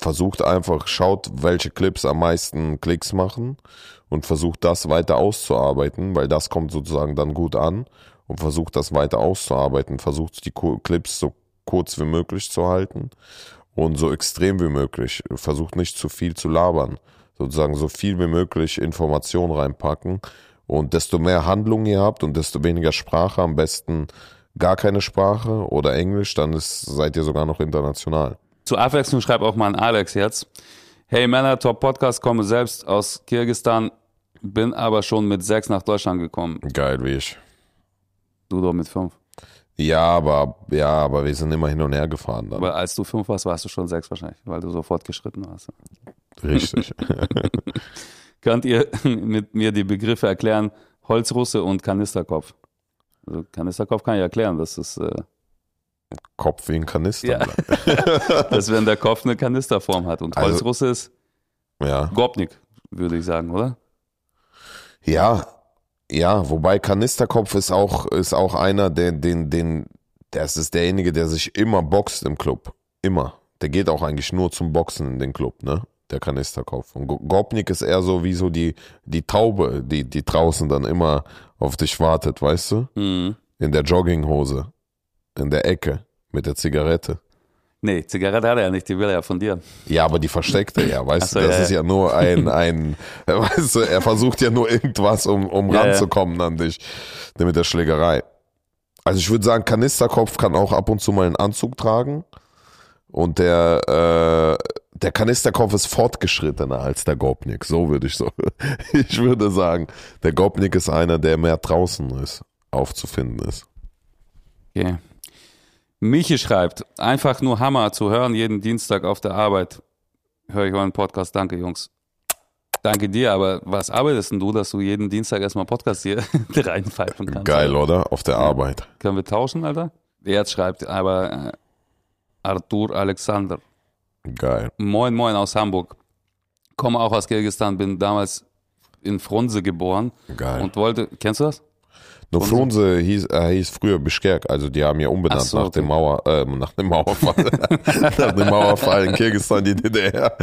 Versucht einfach, schaut, welche Clips am meisten Klicks machen und versucht das weiter auszuarbeiten, weil das kommt sozusagen dann gut an und versucht das weiter auszuarbeiten, versucht die Clips so kurz wie möglich zu halten und so extrem wie möglich. Versucht nicht zu viel zu labern, sozusagen so viel wie möglich Information reinpacken. Und desto mehr Handlung ihr habt und desto weniger Sprache, am besten gar keine Sprache oder Englisch, dann ist, seid ihr sogar noch international.
Zur Abwechslung schreibt auch mal ein Alex jetzt. Hey Männer, Top Podcast, komme selbst aus Kirgistan, bin aber schon mit sechs nach Deutschland gekommen.
Geil wie ich.
Du doch mit fünf.
Ja, aber ja, aber wir sind immer hin und her gefahren dann.
Aber als du fünf warst, warst du schon sechs wahrscheinlich, weil du sofort geschritten warst.
Richtig.
Könnt ihr mit mir die Begriffe erklären? Holzrusse und Kanisterkopf. Also Kanisterkopf kann ich erklären, das ist, äh,
Kopf wie ein Kanister.
Ja. dass wenn der Kopf eine Kanisterform hat. Und
Also-
Holzrusse ist
ja.
Gopnik, würde ich sagen, oder?
Ja, ja, wobei Kanisterkopf ist auch, ist auch einer, der, den, den, das ist derjenige, der sich immer boxt im Club. Immer. Der geht auch eigentlich nur zum Boxen in den Club, ne? Der Kanisterkopf. Und Go- Gopnik ist eher so wie so die, die Taube, die, die draußen dann immer auf dich wartet, weißt du?
Mhm.
In der Jogginghose. In der Ecke. Mit der Zigarette.
Nee, Zigarette hat er ja nicht, die will er ja von dir.
Ja, aber die versteckt er ja, weißt
so,
du? Das
ja,
ist ja nur ein, ein, weißt du, er versucht ja nur irgendwas, um, um
Ja, ja.
ranzukommen an dich. Mit der Schlägerei. Also ich würde sagen, Kanisterkopf kann auch ab und zu mal einen Anzug tragen. Und der, äh, der Kanisterkopf ist fortgeschrittener als der Gopnik. So würde ich so. Ich würde sagen, der Gopnik ist einer, der mehr draußen ist, aufzufinden ist.
Okay. Michi schreibt, einfach nur Hammer zu hören jeden Dienstag auf der Arbeit. Höre ich euren Podcast. Danke, Jungs. Danke dir, aber was arbeitest denn du, dass du jeden Dienstag erstmal Podcast hier reinpfeifen kannst?
Geil, oder? Auf der Arbeit.
Können wir tauschen, Alter? Jetzt schreibt aber äh, Arthur Alexander.
Geil.
Moin, moin aus Hamburg. Komme auch aus Kirgisistan, bin damals in Frunze geboren
Geil.
und wollte, kennst du das?
Nur Frunze hieß, äh, hieß früher Bischkek, also die haben ja umbenannt
so,
nach
okay.
dem Mauer, äh, nach dem Mauerfall, nach dem Mauerfall in Kirgisistan, die DDR,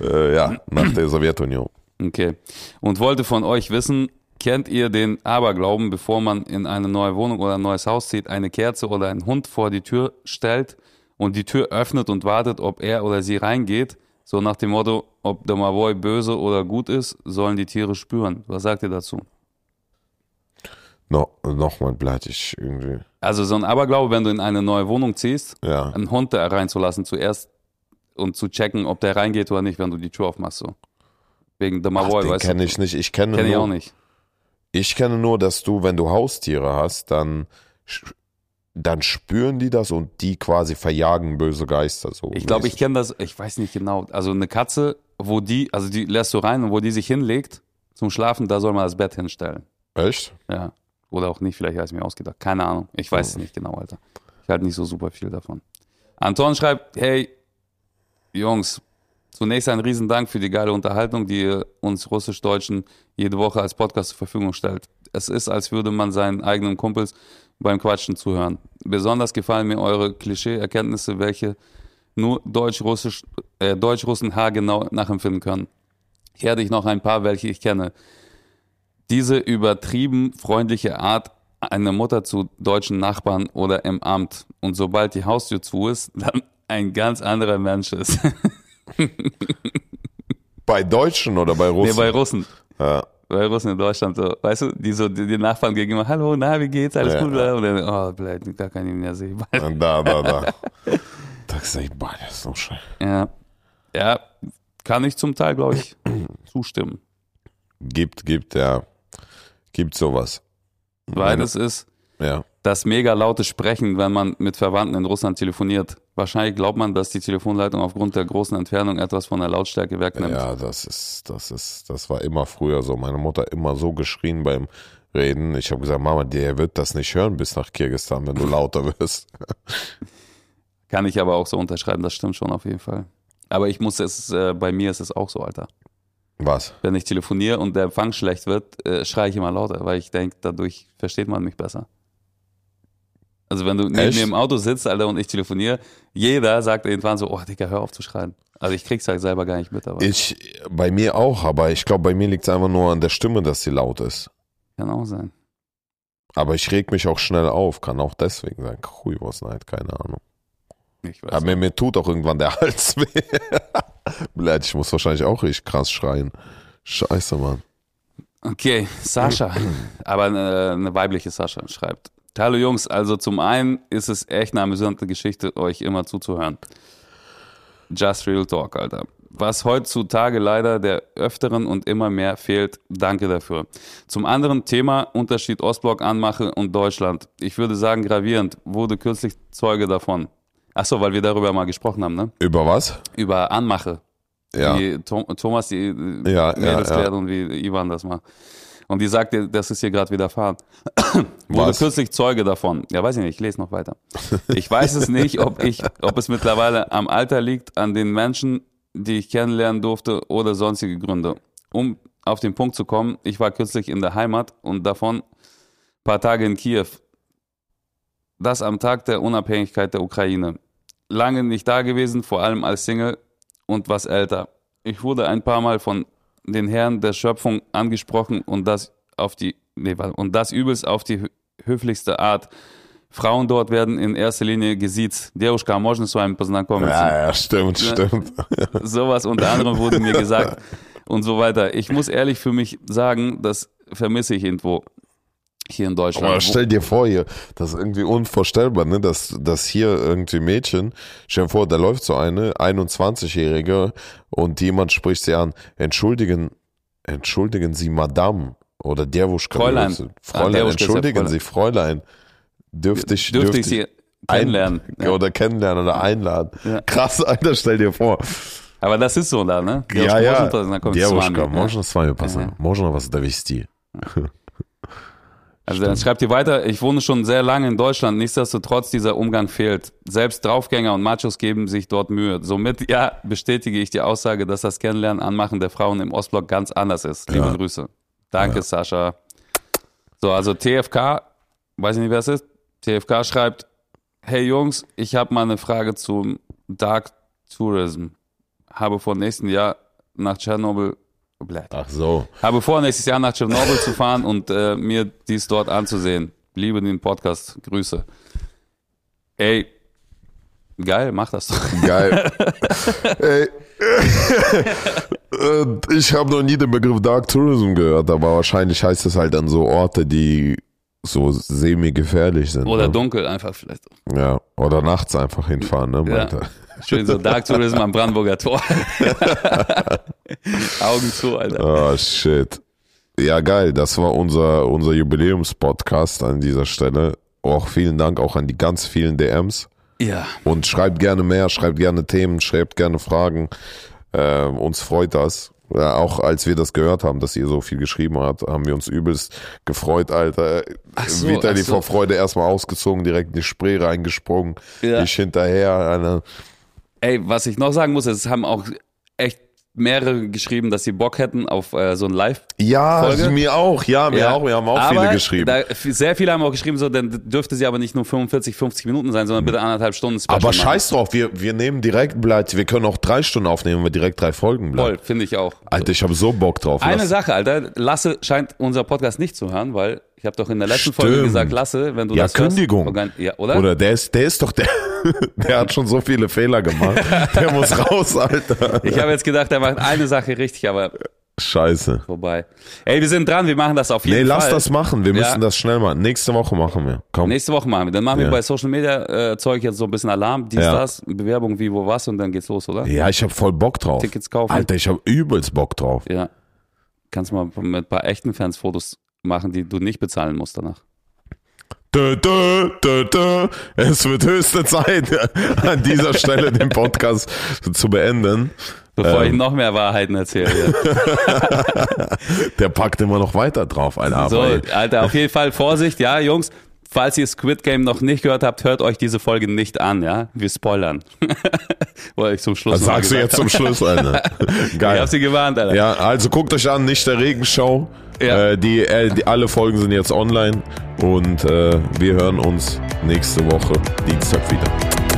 äh, ja, nach der Sowjetunion.
Okay. Und wollte von euch wissen, kennt ihr den Aberglauben, bevor man in eine neue Wohnung oder ein neues Haus zieht, eine Kerze oder einen Hund vor die Tür stellt und die Tür öffnet und wartet, ob er oder sie reingeht? So nach dem Motto, ob der Mavoy böse oder gut ist, sollen die Tiere spüren. Was sagt ihr dazu?
No, Nochmal ich irgendwie,
Also so ein Aberglaube, wenn du in eine neue Wohnung ziehst,
ja.
einen Hund da reinzulassen zuerst und zu checken, ob der reingeht oder nicht, wenn du die Tür aufmachst. So. Wegen der Mavoy, weißt
kenne
du?
ich nicht, ich kenne
Kenn ich
nur,
auch nicht.
ich kenne nur, dass du, wenn du Haustiere hast, dann, dann spüren die das und die quasi verjagen böse Geister, so.
Ich glaube, ich kenne das, ich weiß nicht genau. Also eine Katze, wo die, also die lässt du rein und wo die sich hinlegt zum Schlafen, da soll man das Bett hinstellen.
Echt?
Ja. Oder auch nicht, vielleicht habe ich mir ausgedacht. Keine Ahnung. Ich weiß es nicht genau, Alter. Ich halte nicht so super viel davon. Anton schreibt, hey, Jungs, zunächst ein Riesendank für die geile Unterhaltung, die ihr uns Russisch-Deutschen jede Woche als Podcast zur Verfügung stellt. Es ist, als würde man seinen eigenen Kumpels beim Quatschen zuhören. Besonders gefallen mir eure Klischee-Erkenntnisse, welche nur Deutsch-Russisch, äh, Deutsch-Russen haargenau nachempfinden können. Hier hatte ich noch ein paar, welche ich kenne. Diese übertrieben freundliche Art einer Mutter zu deutschen Nachbarn oder im Amt und sobald die Haustür zu ist, dann ein ganz anderer Mensch ist.
Bei Deutschen oder bei
nee,
Russen?
bei Russen.
ja.
Bei Russen in Deutschland so, weißt du, die so, die, die Nachbarn gegenüber, hallo, na, wie geht's, alles
Ja.
gut? Und dann, oh, bleib, gar kann ich mehr sehen.
Da, da, da. Da das ist so schön.
Ja. Ja, kann ich zum Teil, glaube ich, zustimmen.
Gibt, gibt, ja. Gibt sowas.
Weil
Meine-
es ist
Ja.
das mega laute Sprechen, wenn man mit Verwandten in Russland telefoniert. Wahrscheinlich glaubt man, dass die Telefonleitung aufgrund der großen Entfernung etwas von der Lautstärke wegnimmt.
Ja, das ist, das ist, das war immer früher so. Meine Mutter immer so geschrien beim Reden. Ich habe gesagt, Mama, der wird das nicht hören bis nach Kirgisistan, wenn du lauter wirst.
Kann ich aber auch so unterschreiben, das stimmt schon auf jeden Fall. Aber ich muss es, äh, bei mir ist es auch so, Alter.
Was?
Wenn ich telefoniere und der Empfang schlecht wird, äh, schreie ich immer lauter, weil ich denke, dadurch versteht man mich besser. Also wenn du neben
Echt?
mir im Auto sitzt, Alter, und ich telefoniere, jeder sagt irgendwann so, oh Digga, hör auf zu schreien. Also ich krieg's halt selber gar nicht mit, aber
Ich, bei mir auch, aber ich glaube, bei mir liegt es einfach nur an der Stimme, dass sie laut ist.
kann auch sein.
Aber ich reg mich auch schnell auf, kann auch deswegen sein. Hui, was nein, keine Ahnung.
Ich weiß
Aber mir, mir tut auch irgendwann der Hals weh. Blöd, ich muss wahrscheinlich auch richtig krass schreien. Scheiße, Mann.
Okay, Sascha, aber eine, eine weibliche Sascha schreibt. Hallo Jungs, also zum einen ist es echt eine amüsante Geschichte, euch immer zuzuhören. Just Real Talk, Alter. Was heutzutage leider der Öfteren und immer mehr fehlt, danke dafür. Zum anderen Thema Unterschied Ostblock Anmache und Deutschland. Ich würde sagen gravierend, wurde kürzlich Zeuge davon. Achso, weil wir darüber mal gesprochen haben, ne?
Über was?
Über Anmache.
Ja.
Wie Thomas die
Ja,
Mädels
ja, ja.
klärt und wie Ivan das macht. Und die sagt, dir, das ist hier gerade widerfahren. Wurde kürzlich Zeuge davon. Ja, weiß ich nicht, ich lese noch weiter. Ich weiß es nicht, ob ich, ob es mittlerweile am Alter liegt, an den Menschen, die ich kennenlernen durfte oder sonstige Gründe. Um auf den Punkt zu kommen, ich war kürzlich in der Heimat und davon ein paar Tage in Kiew. Das am Tag der Unabhängigkeit der Ukraine. Lange nicht da gewesen, vor allem als Single und was älter. Ich wurde ein paar Mal von den Herren der Schöpfung angesprochen und das auf die nee, warte, und das übelst auf die hö- höflichste Art. Frauen dort werden in erster Linie gesiezt. Девушка, можно с вами познакомиться?
Ja, ja, stimmt, stimmt.
Sowas unter anderem wurde mir gesagt und so weiter. Ich muss ehrlich für mich sagen, das vermisse ich irgendwo hier in Deutschland.
Aber
Wo-
stell dir vor hier, das ist irgendwie unvorstellbar, ne, dass, dass hier irgendwie Mädchen, stell dir vor, da läuft so eine 21-Jährige und jemand spricht sie an, entschuldigen, entschuldigen Sie Madame oder Derwuschka.
Fräulein.
Fräulein,
Ah, Derwuschka ist ja
entschuldigen
Fräulein.
Sie, Fräulein. Dürfte ich,
dürfte ich sie kennenlernen.
Ein,
Ja.
Oder kennenlernen oder einladen.
Ja.
Krass, Alter, stell dir vor.
Aber das ist so da, ne?
Ja, ja.
можно познакомиться с вами?
Девушка,
Ja.
можно с вами познакомиться?
Ага.
Можно вас довести?
Also dann schreibt ihr weiter, ich wohne schon sehr lange in Deutschland, nichtsdestotrotz dieser Umgang fehlt. Selbst Draufgänger und Machos geben sich dort Mühe. Somit, ja, bestätige ich die Aussage, dass das Kennenlernen, Anmachen der Frauen im Ostblock ganz anders ist. Liebe
Ja.
Grüße. Danke, Sascha. So, also TFK, weiß ich nicht, wer es ist. TFK schreibt, hey Jungs, ich habe mal eine Frage zum Dark Tourism. Habe vor nächsten Jahr nach Tschernobyl, Blät.
Ach so.
Habe vor, nächstes Jahr nach Tschernobyl zu fahren und äh, mir dies dort anzusehen. Liebe den Podcast. Grüße. Ey, geil, mach das doch.
Geil. Ey. Äh, ich habe noch nie den Begriff Dark Tourism gehört, aber wahrscheinlich heißt es halt an so Orte, die so semi-gefährlich sind.
Oder
ne?
dunkel einfach vielleicht.
Ja, oder nachts einfach hinfahren, ne?
Ja.
meinte er.
Schön so Dark Tourism am Brandenburger Tor. Augen zu, Alter.
Oh, shit. Ja, geil. Das war unser, unser Jubiläumspodcast an dieser Stelle. Auch vielen Dank auch an die ganz vielen DMs.
Ja.
Und schreibt gerne mehr, schreibt gerne Themen, schreibt gerne Fragen. Äh, uns freut das. Auch als wir das gehört haben, dass ihr so viel geschrieben habt, haben wir uns übelst gefreut, Alter.
Ach so,
Vitali
ach so.
vor Freude erstmal ausgezogen, direkt in die Spree reingesprungen.
Ja.
Ich hinterher, Alter.
Ey, was ich noch sagen muss, es haben auch mehrere geschrieben, dass sie Bock hätten auf äh, so ein Live.
Ja,
Folge?
mir auch, ja, mir auch, wir haben auch
aber
viele geschrieben.
Da, sehr viele haben auch geschrieben, so, dann dürfte sie aber nicht nur 45, 50 Minuten sein, sondern bitte anderthalb Stunden Special
Aber
machen.
scheiß drauf, wir, wir nehmen direkt, bleibt, wir können auch drei Stunden aufnehmen, wenn wir direkt drei Folgen bleiben.
Voll, finde ich auch.
Alter, ich habe so Bock drauf.
Eine
Lass-
Sache, Alter. Lasse scheint unser Podcast nicht zu hören, weil ich habe doch in der letzten Folge
Stimmt.
gesagt, Lasse, wenn du
Ja,
das
Kündigung.
hörst. Ja, oder?
Oder der ist, der ist doch der, der hat schon so viele Fehler gemacht. Der muss raus, Alter.
Ich habe jetzt gedacht, er macht eine Sache richtig, aber
Scheiße.
vorbei. Ey, wir sind dran, wir machen das auf jeden
Nee,
Fall.
lass das machen. Wir
Ja.
müssen das schnell machen. Nächste Woche machen wir. Komm.
Nächste Woche machen wir. Dann machen wir
Ja.
bei Social Media äh, Zeug jetzt so ein bisschen Alarm, dies, das, Bewerbung, wie, wo, was und dann geht's los, oder?
Ja, ich habe voll Bock drauf.
Tickets kaufen.
Alter, ich habe übelst Bock drauf.
Ja. Kannst mal mit ein paar echten Fans Fotos machen, die du nicht bezahlen musst danach.
Dö, dö, dö, dö. Es wird höchste Zeit, an dieser Stelle den Podcast zu beenden.
Bevor
Ähm.
ich noch mehr Wahrheiten erzähle.
Der packt immer noch weiter drauf, Alter.
So, Alter, auf jeden Fall Vorsicht, ja, Jungs. Falls ihr Squid Game noch nicht gehört habt, hört euch diese Folge nicht an, ja? Wir spoilern. Oder ich zum Schluss
Was sagst du jetzt zum Schluss, Alter?
habe.
Geil.
Ich hab sie gewarnt, Alter.
Ja, also guckt euch an, nicht der Regenshow.
Ja.
Äh, die, äh, die, alle Folgen sind jetzt online und äh, wir hören uns nächste Woche Dienstag wieder.